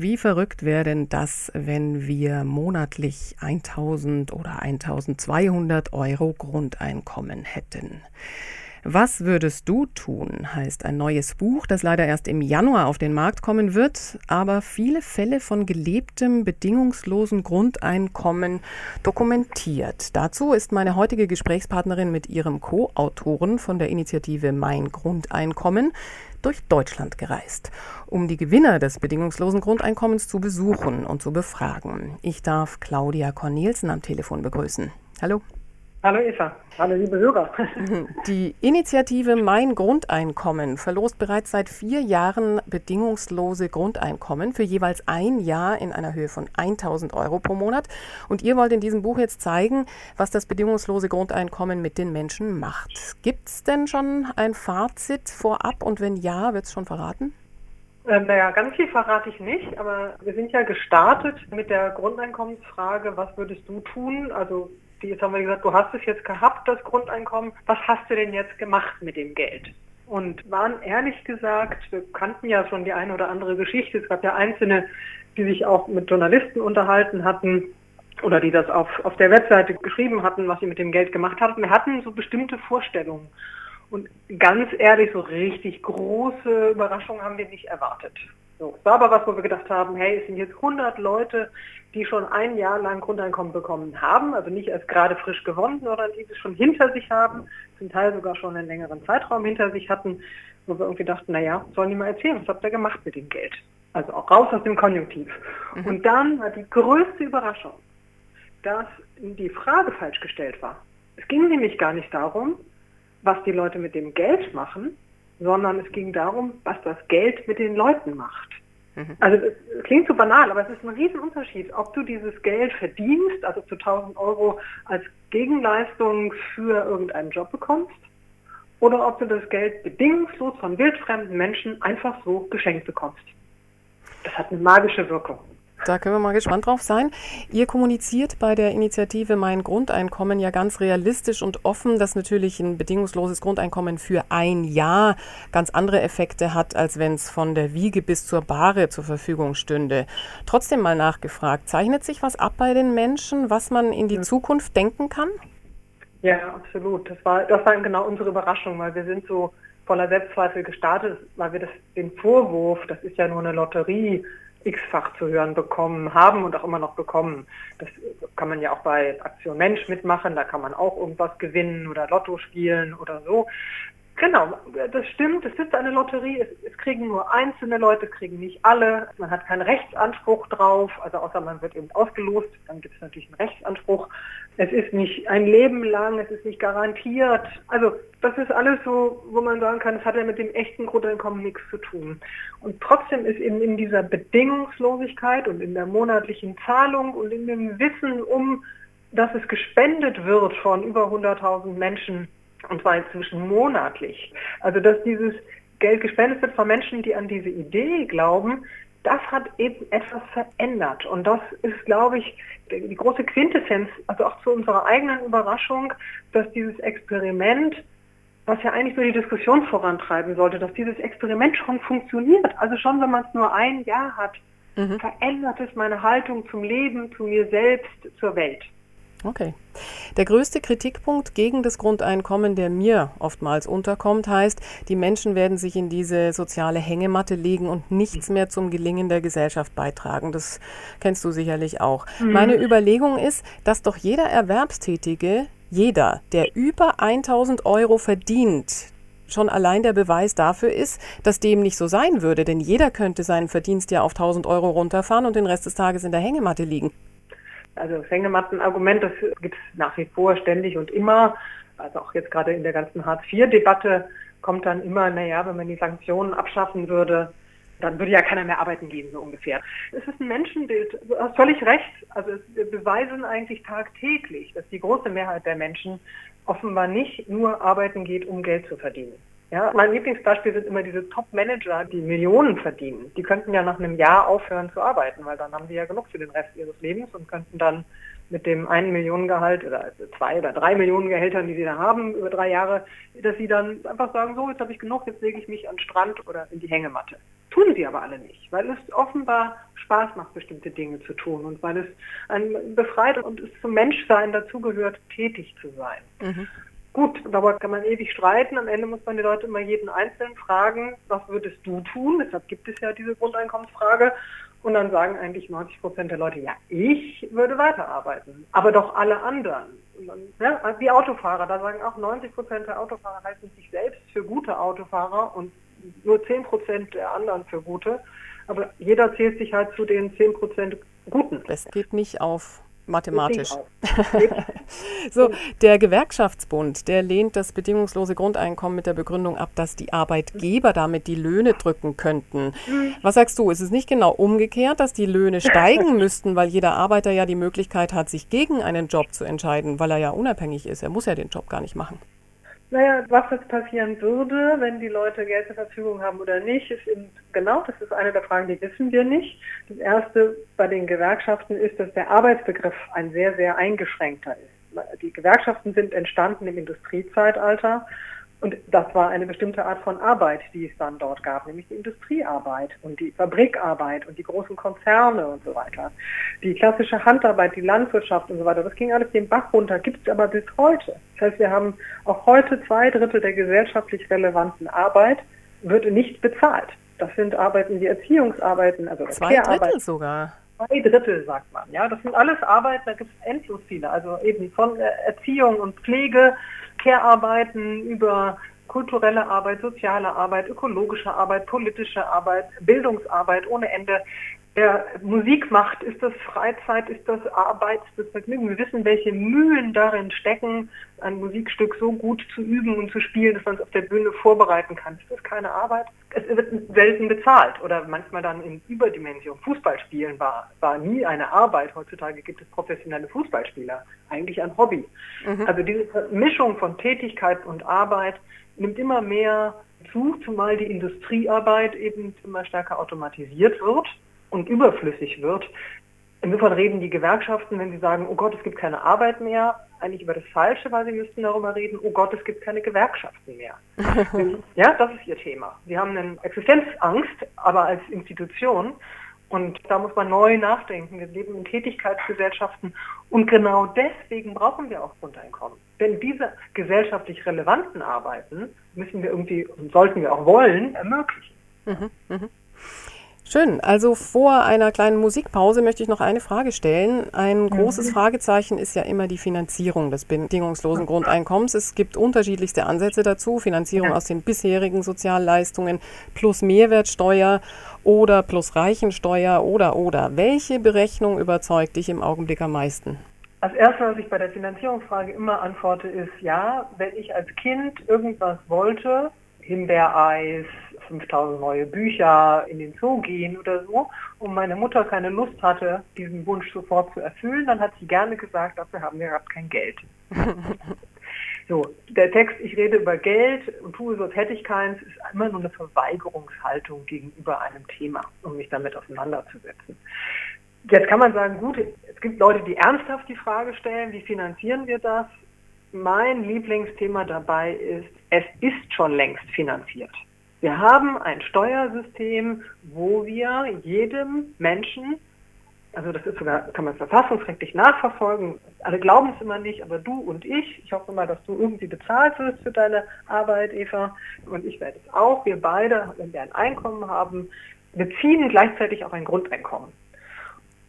Wie verrückt wäre denn das, wenn wir monatlich 1000 oder 1200 Euro Grundeinkommen hätten? Was würdest du tun? heißt ein neues Buch, das leider erst im Januar auf den Markt kommen wird, aber viele Fälle von gelebtem, bedingungslosen Grundeinkommen dokumentiert. Dazu ist meine heutige Gesprächspartnerin mit ihrem Co-Autoren von der Initiative Mein Grundeinkommen durch Deutschland gereist, um die Gewinner des bedingungslosen Grundeinkommens zu besuchen und zu befragen. Ich darf Claudia Cornelsen am Telefon begrüßen. Hallo. Hallo Eva, hallo liebe Hörer. Die Initiative Mein Grundeinkommen verlost bereits seit vier Jahren bedingungslose Grundeinkommen für jeweils ein Jahr in einer Höhe von 1000 Euro pro Monat. Und ihr wollt in diesem Buch jetzt zeigen, was das bedingungslose Grundeinkommen mit den Menschen macht. Gibt es denn schon ein Fazit vorab und wenn ja, wird es schon verraten? Ähm, naja, ganz viel verrate ich nicht, aber wir sind ja gestartet mit der Grundeinkommensfrage, was würdest du tun? Also jetzt haben wir gesagt, du hast es jetzt gehabt, das Grundeinkommen, was hast du denn jetzt gemacht mit dem Geld? Und waren ehrlich gesagt, wir kannten ja schon die eine oder andere Geschichte, es gab ja einzelne, die sich auch mit Journalisten unterhalten hatten oder die das auf, auf der Webseite geschrieben hatten, was sie mit dem Geld gemacht hatten. Wir hatten so bestimmte Vorstellungen. Und ganz ehrlich, so richtig große Überraschungen haben wir nicht erwartet. So, es war aber was, wo wir gedacht haben, hey, es sind jetzt 100 Leute, die schon ein Jahr lang Grundeinkommen bekommen haben, also nicht erst gerade frisch gewonnen, sondern die es schon hinter sich haben, zum Teil sogar schon einen längeren Zeitraum hinter sich hatten, wo wir irgendwie dachten, naja, sollen die mal erzählen, was habt ihr gemacht mit dem Geld? Also auch raus aus dem Konjunktiv. Mhm. Und dann war die größte Überraschung, dass die Frage falsch gestellt war. Es ging nämlich gar nicht darum, was die Leute mit dem Geld machen, sondern es ging darum, was das Geld mit den Leuten macht. Mhm. Also es klingt so banal, aber es ist ein Riesenunterschied, ob du dieses Geld verdienst, also zu 1000 Euro als Gegenleistung für irgendeinen Job bekommst, oder ob du das Geld bedingungslos von wildfremden Menschen einfach so geschenkt bekommst. Das hat eine magische Wirkung. Da können wir mal gespannt drauf sein. Ihr kommuniziert bei der Initiative Mein Grundeinkommen ja ganz realistisch und offen, dass natürlich ein bedingungsloses Grundeinkommen für ein Jahr ganz andere Effekte hat, als wenn es von der Wiege bis zur Bahre zur Verfügung stünde. Trotzdem mal nachgefragt, zeichnet sich was ab bei den Menschen, was man in die Zukunft denken kann? Ja, absolut. Das war, das war genau unsere Überraschung, weil wir sind so voller Selbstzweifel gestartet, weil wir das, den Vorwurf, das ist ja nur eine Lotterie, x-fach zu hören bekommen haben und auch immer noch bekommen. Das kann man ja auch bei Aktion Mensch mitmachen, da kann man auch irgendwas gewinnen oder Lotto spielen oder so. Genau, das stimmt. Es ist eine Lotterie. Es, es, kriegen nur einzelne Leute, kriegen nicht alle. Man hat keinen Rechtsanspruch drauf, also außer man wird eben ausgelost, dann gibt es natürlich einen Rechtsanspruch. Es ist nicht ein Leben lang, es ist nicht garantiert. Also das ist alles so, wo man sagen kann, es hat ja mit dem echten Grundeinkommen nichts zu tun. Und trotzdem ist eben in dieser Bedingungslosigkeit und in der monatlichen Zahlung und in dem Wissen um, dass es gespendet wird von über 100.000 Menschen, und zwar inzwischen monatlich. Also dass dieses Geld gespendet wird von Menschen, die an diese Idee glauben, das hat eben etwas verändert. Und das ist, glaube ich, die große Quintessenz, also auch zu unserer eigenen Überraschung, dass dieses Experiment, was ja eigentlich nur die Diskussion vorantreiben sollte, dass dieses Experiment schon funktioniert. Also schon, wenn man es nur ein Jahr hat, mhm. verändert es meine Haltung zum Leben, zu mir selbst, zur Welt. Okay. Der größte Kritikpunkt gegen das Grundeinkommen, der mir oftmals unterkommt, heißt, die Menschen werden sich in diese soziale Hängematte legen und nichts mehr zum Gelingen der Gesellschaft beitragen. Das kennst du sicherlich auch. Mhm. Meine Überlegung ist, dass doch jeder Erwerbstätige, jeder, der über 1000 Euro verdient, schon allein der Beweis dafür ist, dass dem nicht so sein würde. Denn jeder könnte seinen Verdienst ja auf 1000 Euro runterfahren und den Rest des Tages in der Hängematte liegen. Also das Hängematten-Argument, das gibt es nach wie vor ständig und immer. Also auch jetzt gerade in der ganzen Hartz-IV-Debatte kommt dann immer, naja, wenn man die Sanktionen abschaffen würde, dann würde ja keiner mehr arbeiten gehen, so ungefähr. Es ist ein Menschenbild. Du hast völlig recht. Also wir beweisen eigentlich tagtäglich, dass die große Mehrheit der Menschen offenbar nicht nur arbeiten geht, um Geld zu verdienen. Ja, mein Lieblingsbeispiel sind immer diese Top-Manager, die Millionen verdienen. Die könnten ja nach einem Jahr aufhören zu arbeiten, weil dann haben sie ja genug für den Rest ihres Lebens und könnten dann mit dem einen Millionengehalt oder also zwei oder drei Millionen Gehältern, die sie da haben über drei Jahre, dass sie dann einfach sagen, so, jetzt habe ich genug, jetzt lege ich mich an den Strand oder in die Hängematte tun sie aber alle nicht, weil es offenbar Spaß macht, bestimmte Dinge zu tun und weil es ein befreit und es zum Menschsein dazugehört, tätig zu sein. Mhm. Gut, darüber kann man ewig streiten. Am Ende muss man die Leute immer jeden Einzelnen fragen, was würdest du tun? Deshalb gibt es ja diese Grundeinkommensfrage. Und dann sagen eigentlich 90 Prozent der Leute, ja, ich würde weiterarbeiten, aber doch alle anderen. Dann, ja, wie Autofahrer, da sagen auch 90 Prozent der Autofahrer halten sich selbst für gute Autofahrer und nur 10 Prozent der anderen für gute. Aber jeder zählt sich halt zu den 10 Prozent Guten. Es geht nicht auf mathematisch. so, der Gewerkschaftsbund, der lehnt das bedingungslose Grundeinkommen mit der Begründung ab, dass die Arbeitgeber damit die Löhne drücken könnten. Mhm. Was sagst du? Ist es nicht genau umgekehrt, dass die Löhne steigen müssten, weil jeder Arbeiter ja die Möglichkeit hat, sich gegen einen Job zu entscheiden, weil er ja unabhängig ist. Er muss ja den Job gar nicht machen. Naja, was jetzt passieren würde, wenn die Leute Geld zur Verfügung haben oder nicht, ist eben genau, das ist eine der Fragen, die wissen wir nicht. Das erste bei den Gewerkschaften ist, dass der Arbeitsbegriff ein sehr, sehr eingeschränkter ist. Die Gewerkschaften sind entstanden im Industriezeitalter und das war eine bestimmte Art von Arbeit, die es dann dort gab, nämlich die Industriearbeit und die Fabrikarbeit und die großen Konzerne und so weiter. Die klassische Handarbeit, die Landwirtschaft und so weiter, das ging alles den Bach runter, gibt es aber bis heute. Das heißt, wir haben auch heute zwei Drittel der gesellschaftlich relevanten Arbeit wird nicht bezahlt. Das sind Arbeiten wie Erziehungsarbeiten, also zwei Drittel sogar. Zwei Drittel, sagt man. Ja, das sind alles Arbeiten, da gibt es endlos viele. Also eben von Erziehung und Pflege Care-Arbeiten, über kulturelle Arbeit, soziale Arbeit, ökologische Arbeit, politische Arbeit, Bildungsarbeit ohne Ende. Wer Musik macht, ist das Freizeit, ist das Arbeit, ist das Vergnügen. Wir wissen, welche Mühen darin stecken, ein Musikstück so gut zu üben und zu spielen, dass man es auf der Bühne vorbereiten kann. Ist das keine Arbeit? Es wird selten bezahlt oder manchmal dann in Überdimension. Fußballspielen war, war nie eine Arbeit. Heutzutage gibt es professionelle Fußballspieler. Eigentlich ein Hobby. Mhm. Also diese Mischung von Tätigkeit und Arbeit nimmt immer mehr zu, zumal die Industriearbeit eben immer stärker automatisiert wird und überflüssig wird. Insofern reden die Gewerkschaften, wenn sie sagen, oh Gott, es gibt keine Arbeit mehr, eigentlich über das Falsche, weil sie müssten darüber reden, oh Gott, es gibt keine Gewerkschaften mehr. ja, das ist ihr Thema. Sie haben eine Existenzangst, aber als Institution. Und da muss man neu nachdenken. Wir leben in Tätigkeitsgesellschaften und genau deswegen brauchen wir auch Grundeinkommen. Denn diese gesellschaftlich relevanten Arbeiten müssen wir irgendwie und sollten wir auch wollen ermöglichen. Mhm, mh. Schön. Also vor einer kleinen Musikpause möchte ich noch eine Frage stellen. Ein mhm. großes Fragezeichen ist ja immer die Finanzierung des bedingungslosen Grundeinkommens. Es gibt unterschiedlichste Ansätze dazu. Finanzierung aus den bisherigen Sozialleistungen plus Mehrwertsteuer oder plus Reichensteuer oder oder. Welche Berechnung überzeugt dich im Augenblick am meisten? Als erstes, was ich bei der Finanzierungsfrage immer antworte, ist ja, wenn ich als Kind irgendwas wollte, Himbeereis, 5000 neue Bücher in den Zoo gehen oder so und meine Mutter keine Lust hatte, diesen Wunsch sofort zu erfüllen, dann hat sie gerne gesagt, dafür haben wir gerade kein Geld. so, der Text, ich rede über Geld und tue so, als hätte ich keins, ist immer nur eine Verweigerungshaltung gegenüber einem Thema, um mich damit auseinanderzusetzen. Jetzt kann man sagen, gut, es gibt Leute, die ernsthaft die Frage stellen, wie finanzieren wir das? Mein Lieblingsthema dabei ist, es ist schon längst finanziert. Wir haben ein Steuersystem, wo wir jedem Menschen, also das ist sogar, kann man verfassungsrechtlich nachverfolgen, alle glauben es immer nicht, aber du und ich, ich hoffe mal, dass du irgendwie bezahlt wirst für deine Arbeit, Eva, und ich werde es auch, wir beide, wenn wir ein Einkommen haben, beziehen gleichzeitig auch ein Grundeinkommen.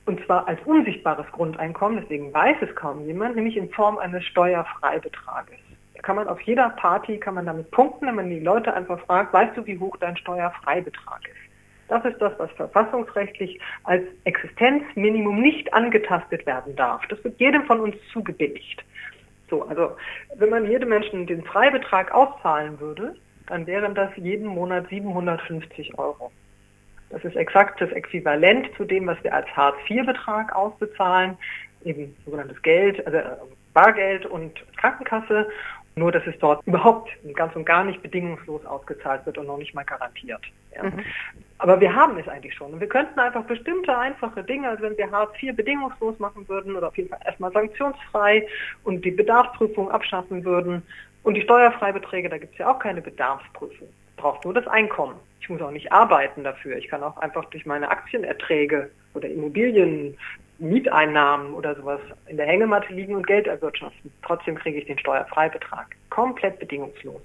Und zwar als unsichtbares Grundeinkommen, deswegen weiß es kaum jemand, nämlich in Form eines Steuerfreibetrages kann man auf jeder Party, kann man damit punkten, wenn man die Leute einfach fragt, weißt du, wie hoch dein Steuerfreibetrag ist? Das ist das, was verfassungsrechtlich als Existenzminimum nicht angetastet werden darf. Das wird jedem von uns zugebilligt. So, also wenn man jedem Menschen den Freibetrag auszahlen würde, dann wären das jeden Monat 750 Euro. Das ist exakt das Äquivalent zu dem, was wir als Hartz-IV-Betrag ausbezahlen, eben sogenanntes Geld, also Bargeld und Krankenkasse. Nur, dass es dort überhaupt ganz und gar nicht bedingungslos ausgezahlt wird und noch nicht mal garantiert. Ja. Mhm. Aber wir haben es eigentlich schon. Und wir könnten einfach bestimmte einfache Dinge, also wenn wir Hartz IV bedingungslos machen würden oder auf jeden Fall erstmal sanktionsfrei und die Bedarfsprüfung abschaffen würden und die Steuerfreibeträge, da gibt es ja auch keine Bedarfsprüfung. braucht nur das Einkommen. Ich muss auch nicht arbeiten dafür. Ich kann auch einfach durch meine Aktienerträge oder Immobilien, Mieteinnahmen oder sowas in der Hängematte liegen und Geld erwirtschaften. Trotzdem kriege ich den Steuerfreibetrag. Komplett bedingungslos.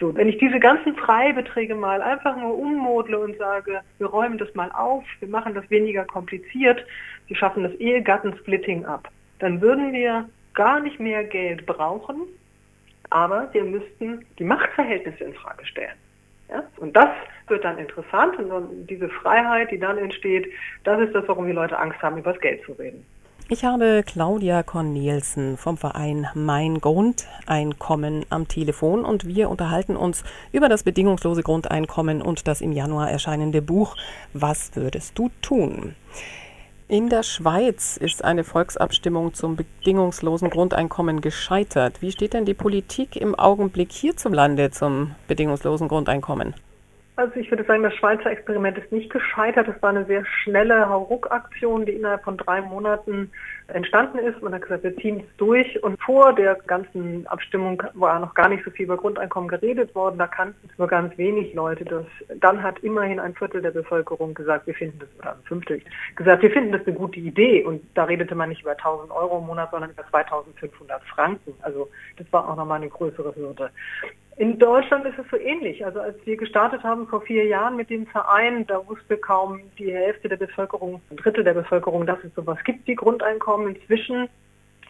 So, wenn ich diese ganzen Freibeträge mal einfach nur ummodle und sage, wir räumen das mal auf, wir machen das weniger kompliziert, wir schaffen das Ehegattensplitting ab, dann würden wir gar nicht mehr Geld brauchen, aber wir müssten die Machtverhältnisse in Frage stellen. Ja? Und das wird dann interessant und diese Freiheit, die dann entsteht, das ist das, warum die Leute Angst haben, über das Geld zu reden. Ich habe Claudia Cornelsen vom Verein Mein Grundeinkommen am Telefon und wir unterhalten uns über das bedingungslose Grundeinkommen und das im Januar erscheinende Buch Was würdest du tun? In der Schweiz ist eine Volksabstimmung zum bedingungslosen Grundeinkommen gescheitert. Wie steht denn die Politik im Augenblick hierzulande zum bedingungslosen Grundeinkommen? Also ich würde sagen, das Schweizer Experiment ist nicht gescheitert. Es war eine sehr schnelle Hauruck-Aktion, die innerhalb von drei Monaten entstanden ist. Man hat gesagt, wir ziehen es durch. Und vor der ganzen Abstimmung war noch gar nicht so viel über Grundeinkommen geredet worden. Da kannten nur ganz wenig Leute. Das, dann hat immerhin ein Viertel der Bevölkerung gesagt, wir finden das, oder ein Fünftel, gesagt, wir finden das eine gute Idee. Und da redete man nicht über 1000 Euro im Monat, sondern über 2500 Franken. Also das war auch nochmal eine größere Hürde. In Deutschland ist es so ähnlich. Also als wir gestartet haben vor vier Jahren mit dem Verein, da wusste kaum die Hälfte der Bevölkerung, ein Drittel der Bevölkerung, dass es sowas gibt wie Grundeinkommen. Inzwischen,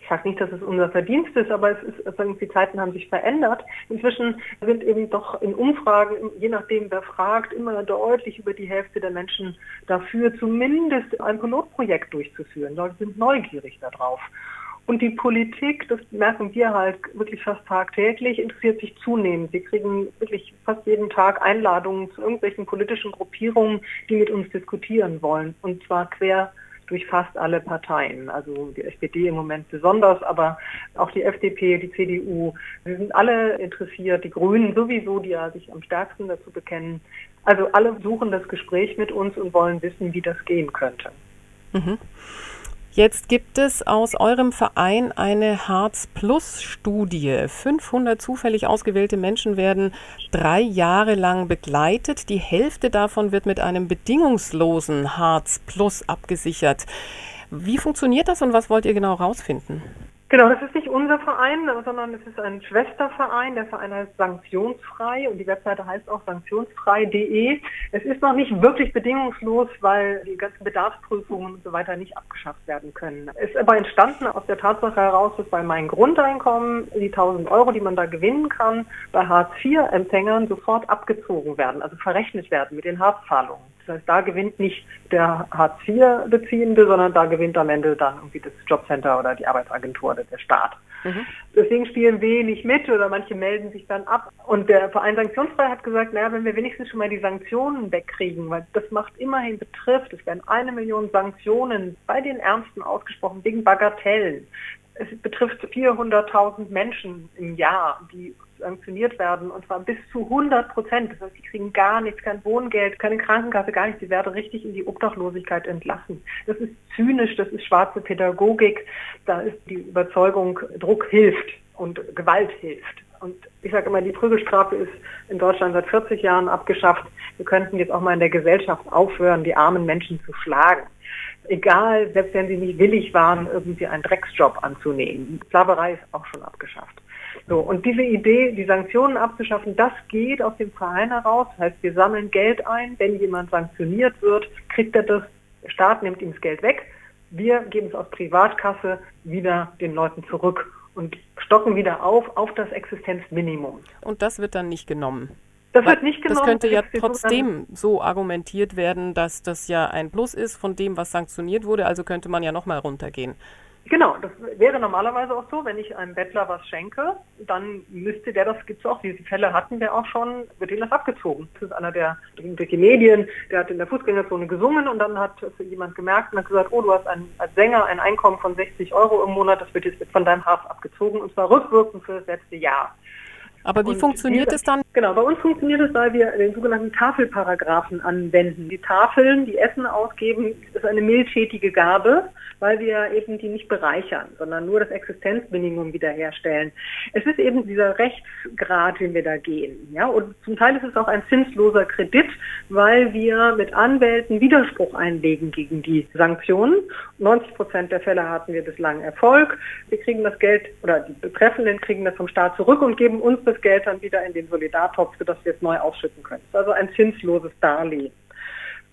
ich sage nicht, dass es unser Verdienst ist, aber es ist, also die Zeiten haben sich verändert. Inzwischen sind eben doch in Umfragen, je nachdem wer fragt, immer deutlich über die Hälfte der Menschen dafür, zumindest ein Pilotprojekt durchzuführen. Leute sind neugierig darauf. Und die Politik, das merken wir halt wirklich fast tagtäglich, interessiert sich zunehmend. Wir kriegen wirklich fast jeden Tag Einladungen zu irgendwelchen politischen Gruppierungen, die mit uns diskutieren wollen. Und zwar quer durch fast alle Parteien. Also die SPD im Moment besonders, aber auch die FDP, die CDU. Sie sind alle interessiert, die Grünen sowieso, die ja sich am stärksten dazu bekennen. Also alle suchen das Gespräch mit uns und wollen wissen, wie das gehen könnte. Mhm. Jetzt gibt es aus eurem Verein eine Harz Plus Studie. 500 zufällig ausgewählte Menschen werden drei Jahre lang begleitet. Die Hälfte davon wird mit einem bedingungslosen Harz Plus abgesichert. Wie funktioniert das und was wollt ihr genau herausfinden? Genau, das ist nicht unser Verein, sondern es ist ein Schwesterverein. Der Verein heißt Sanktionsfrei und die Webseite heißt auch sanktionsfrei.de. Es ist noch nicht wirklich bedingungslos, weil die ganzen Bedarfsprüfungen und so weiter nicht abgeschafft werden können. Es ist aber entstanden aus der Tatsache heraus, dass bei meinem Grundeinkommen die 1000 Euro, die man da gewinnen kann, bei Hartz-IV-Empfängern sofort abgezogen werden, also verrechnet werden mit den Hartz-Zahlungen. Das heißt, da gewinnt nicht der Hartz-IV-Beziehende, sondern da gewinnt am Ende dann irgendwie das Jobcenter oder die Arbeitsagentur oder der Staat. Mhm. Deswegen spielen wenig mit oder manche melden sich dann ab. Und der Verein Sanktionsfrei hat gesagt, naja, wenn wir wenigstens schon mal die Sanktionen wegkriegen, weil das macht immerhin betrifft, es werden eine Million Sanktionen bei den Ärmsten ausgesprochen wegen Bagatellen. Es betrifft 400.000 Menschen im Jahr, die sanktioniert werden und zwar bis zu 100 Prozent. Das heißt, sie kriegen gar nichts, kein Wohngeld, keine Krankenkasse, gar nichts. Sie werden richtig in die Obdachlosigkeit entlassen. Das ist zynisch, das ist schwarze Pädagogik. Da ist die Überzeugung, Druck hilft und Gewalt hilft. Und ich sage immer, die Prügelstrafe ist in Deutschland seit 40 Jahren abgeschafft. Wir könnten jetzt auch mal in der Gesellschaft aufhören, die armen Menschen zu schlagen egal, selbst wenn sie nicht willig waren, irgendwie einen Drecksjob anzunehmen. Sklaverei ist auch schon abgeschafft. So, und diese Idee, die Sanktionen abzuschaffen, das geht aus dem Verein heraus. Das heißt, wir sammeln Geld ein. Wenn jemand sanktioniert wird, kriegt er das. Der Staat nimmt ihm das Geld weg. Wir geben es aus Privatkasse wieder den Leuten zurück und stocken wieder auf auf das Existenzminimum. Und das wird dann nicht genommen. Das wird nicht genommen. Das könnte ja trotzdem so argumentiert werden, dass das ja ein Plus ist von dem, was sanktioniert wurde. Also könnte man ja nochmal runtergehen. Genau, das wäre normalerweise auch so, wenn ich einem Bettler was schenke, dann müsste der, das gibt's auch, diese Fälle hatten wir auch schon, wird ihm das abgezogen. Das ist einer der, durch die Medien, der hat in der Fußgängerzone gesungen und dann hat jemand gemerkt und hat gesagt, oh, du hast ein, als Sänger ein Einkommen von 60 Euro im Monat, das wird jetzt von deinem Harf abgezogen und zwar rückwirkend für das letzte Jahr. Aber wie und funktioniert es dann? Genau, bei uns funktioniert es, weil wir den sogenannten Tafelparagraphen anwenden. Die Tafeln, die Essen ausgeben, ist eine mildtätige Gabe. weil wir eben die nicht bereichern, sondern nur das Existenzminimum wiederherstellen. Es ist eben dieser Rechtsgrad, den wir da gehen. Ja? Und zum Teil ist es auch ein zinsloser Kredit, weil wir mit Anwälten Widerspruch einlegen gegen die Sanktionen. 90 Prozent der Fälle hatten wir bislang Erfolg. Wir kriegen das Geld oder die Betreffenden kriegen das vom Staat zurück und geben uns das Geld dann wieder in den Solidartopf, sodass wir es neu ausschütten können. Das ist also ein zinsloses Darlehen.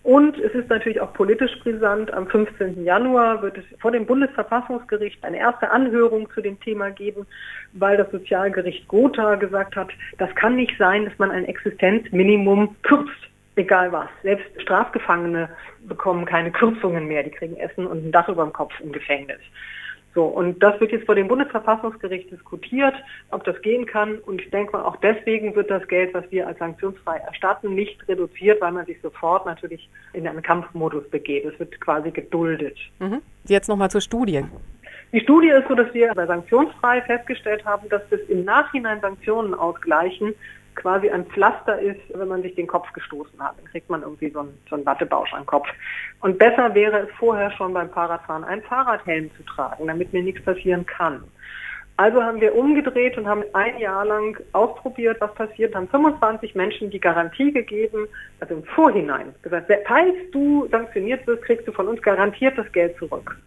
Und es ist natürlich auch politisch brisant. Am 15. Januar wird es vor dem Bundesverfassungsgericht eine erste Anhörung zu dem Thema geben, weil das Sozialgericht Gotha gesagt hat, das kann nicht sein, dass man ein Existenzminimum kürzt, egal was. Selbst Strafgefangene bekommen keine Kürzungen mehr, die kriegen Essen und ein Dach über dem Kopf im Gefängnis. So, und das wird jetzt vor dem Bundesverfassungsgericht diskutiert, ob das gehen kann. Und ich denke mal, auch deswegen wird das Geld, was wir als sanktionsfrei erstatten, nicht reduziert, weil man sich sofort natürlich in einen Kampfmodus begeht. Es wird quasi geduldet. Mhm. Jetzt nochmal zur Studie. Die Studie ist so, dass wir bei sanktionsfrei festgestellt haben, dass das im Nachhinein Sanktionen ausgleichen quasi ein Pflaster ist, wenn man sich den Kopf gestoßen hat. Dann kriegt man irgendwie so einen, so einen Wattebausch am Kopf. Und besser wäre es vorher schon beim Fahrradfahren einen Fahrradhelm zu tragen, damit mir nichts passieren kann. Also haben wir umgedreht und haben ein Jahr lang ausprobiert, was passiert, haben 25 Menschen die Garantie gegeben, also im Vorhinein gesagt, falls du sanktioniert wirst, kriegst du von uns garantiert das Geld zurück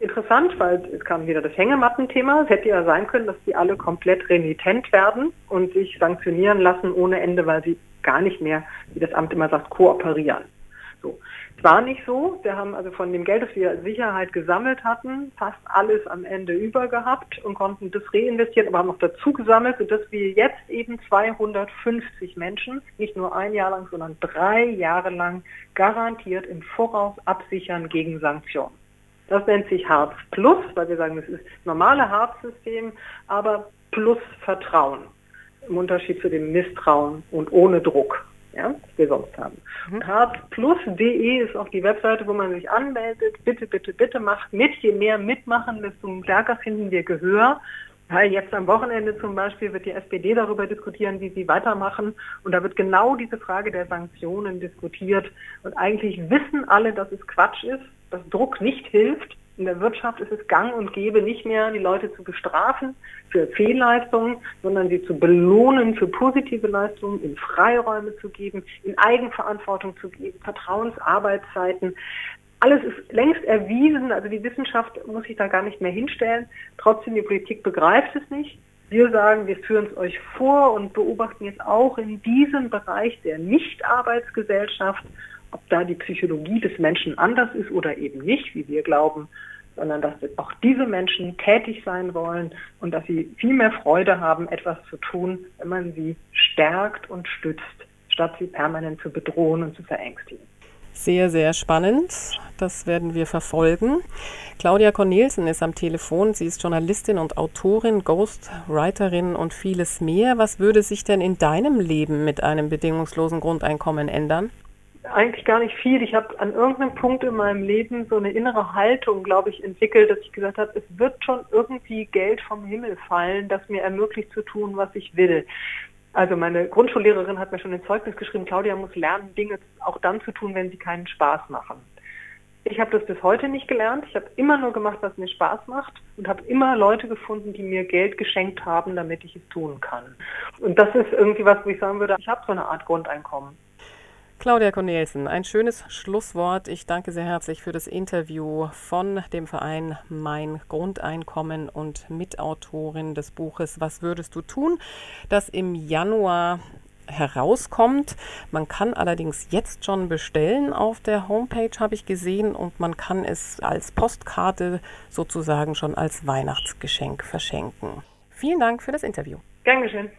interessant, weil es kam wieder das Hängemattenthema. Es hätte ja sein können, dass die alle komplett renitent werden und sich sanktionieren lassen ohne Ende, weil sie gar nicht mehr, wie das Amt immer sagt, kooperieren. So. Es war nicht so. Wir haben also von dem Geld, das wir Sicherheit gesammelt hatten, fast alles am Ende über gehabt und konnten das reinvestieren, aber haben noch dazu gesammelt, sodass wir jetzt eben 250 Menschen nicht nur ein Jahr lang, sondern drei Jahre lang garantiert im Voraus absichern gegen Sanktionen. Das nennt sich Harz Plus, weil wir sagen, das ist das normale Harzsystem, aber plus Vertrauen. Im Unterschied zu dem Misstrauen und ohne Druck, ja, das wir sonst haben. Mhm. Harzplus.de ist auch die Webseite, wo man sich anmeldet. Bitte, bitte, bitte macht mit. Je mehr mitmachen, desto stärker finden wir Gehör. Weil jetzt am Wochenende zum Beispiel wird die SPD darüber diskutieren, wie sie weitermachen. Und da wird genau diese Frage der Sanktionen diskutiert. Und eigentlich wissen alle, dass es Quatsch ist dass Druck nicht hilft. In der Wirtschaft ist es gang und gäbe, nicht mehr die Leute zu bestrafen für Fehlleistungen, sondern sie zu belohnen für positive Leistungen, in Freiräume zu geben, in Eigenverantwortung zu geben, Vertrauensarbeitszeiten. Alles ist längst erwiesen, also die Wissenschaft muss sich da gar nicht mehr hinstellen. Trotzdem, die Politik begreift es nicht. Wir sagen, wir führen es euch vor und beobachten jetzt auch in diesem Bereich der Nichtarbeitsgesellschaft ob da die Psychologie des Menschen anders ist oder eben nicht, wie wir glauben, sondern dass auch diese Menschen tätig sein wollen und dass sie viel mehr Freude haben, etwas zu tun, wenn man sie stärkt und stützt, statt sie permanent zu bedrohen und zu verängstigen. Sehr, sehr spannend. Das werden wir verfolgen. Claudia Cornelsen ist am Telefon. Sie ist Journalistin und Autorin, Ghostwriterin und vieles mehr. Was würde sich denn in deinem Leben mit einem bedingungslosen Grundeinkommen ändern? Eigentlich gar nicht viel. Ich habe an irgendeinem Punkt in meinem Leben so eine innere Haltung, glaube ich, entwickelt, dass ich gesagt habe, es wird schon irgendwie Geld vom Himmel fallen, das mir ermöglicht zu tun, was ich will. Also meine Grundschullehrerin hat mir schon ein Zeugnis geschrieben, Claudia muss lernen, Dinge auch dann zu tun, wenn sie keinen Spaß machen. Ich habe das bis heute nicht gelernt. Ich habe immer nur gemacht, was mir Spaß macht und habe immer Leute gefunden, die mir Geld geschenkt haben, damit ich es tun kann. Und das ist irgendwie was, wo ich sagen würde, ich habe so eine Art Grundeinkommen. Claudia Cornelsen, ein schönes Schlusswort. Ich danke sehr herzlich für das Interview von dem Verein Mein Grundeinkommen und Mitautorin des Buches Was würdest du tun, das im Januar herauskommt. Man kann allerdings jetzt schon bestellen auf der Homepage, habe ich gesehen, und man kann es als Postkarte sozusagen schon als Weihnachtsgeschenk verschenken. Vielen Dank für das Interview. Geschehen.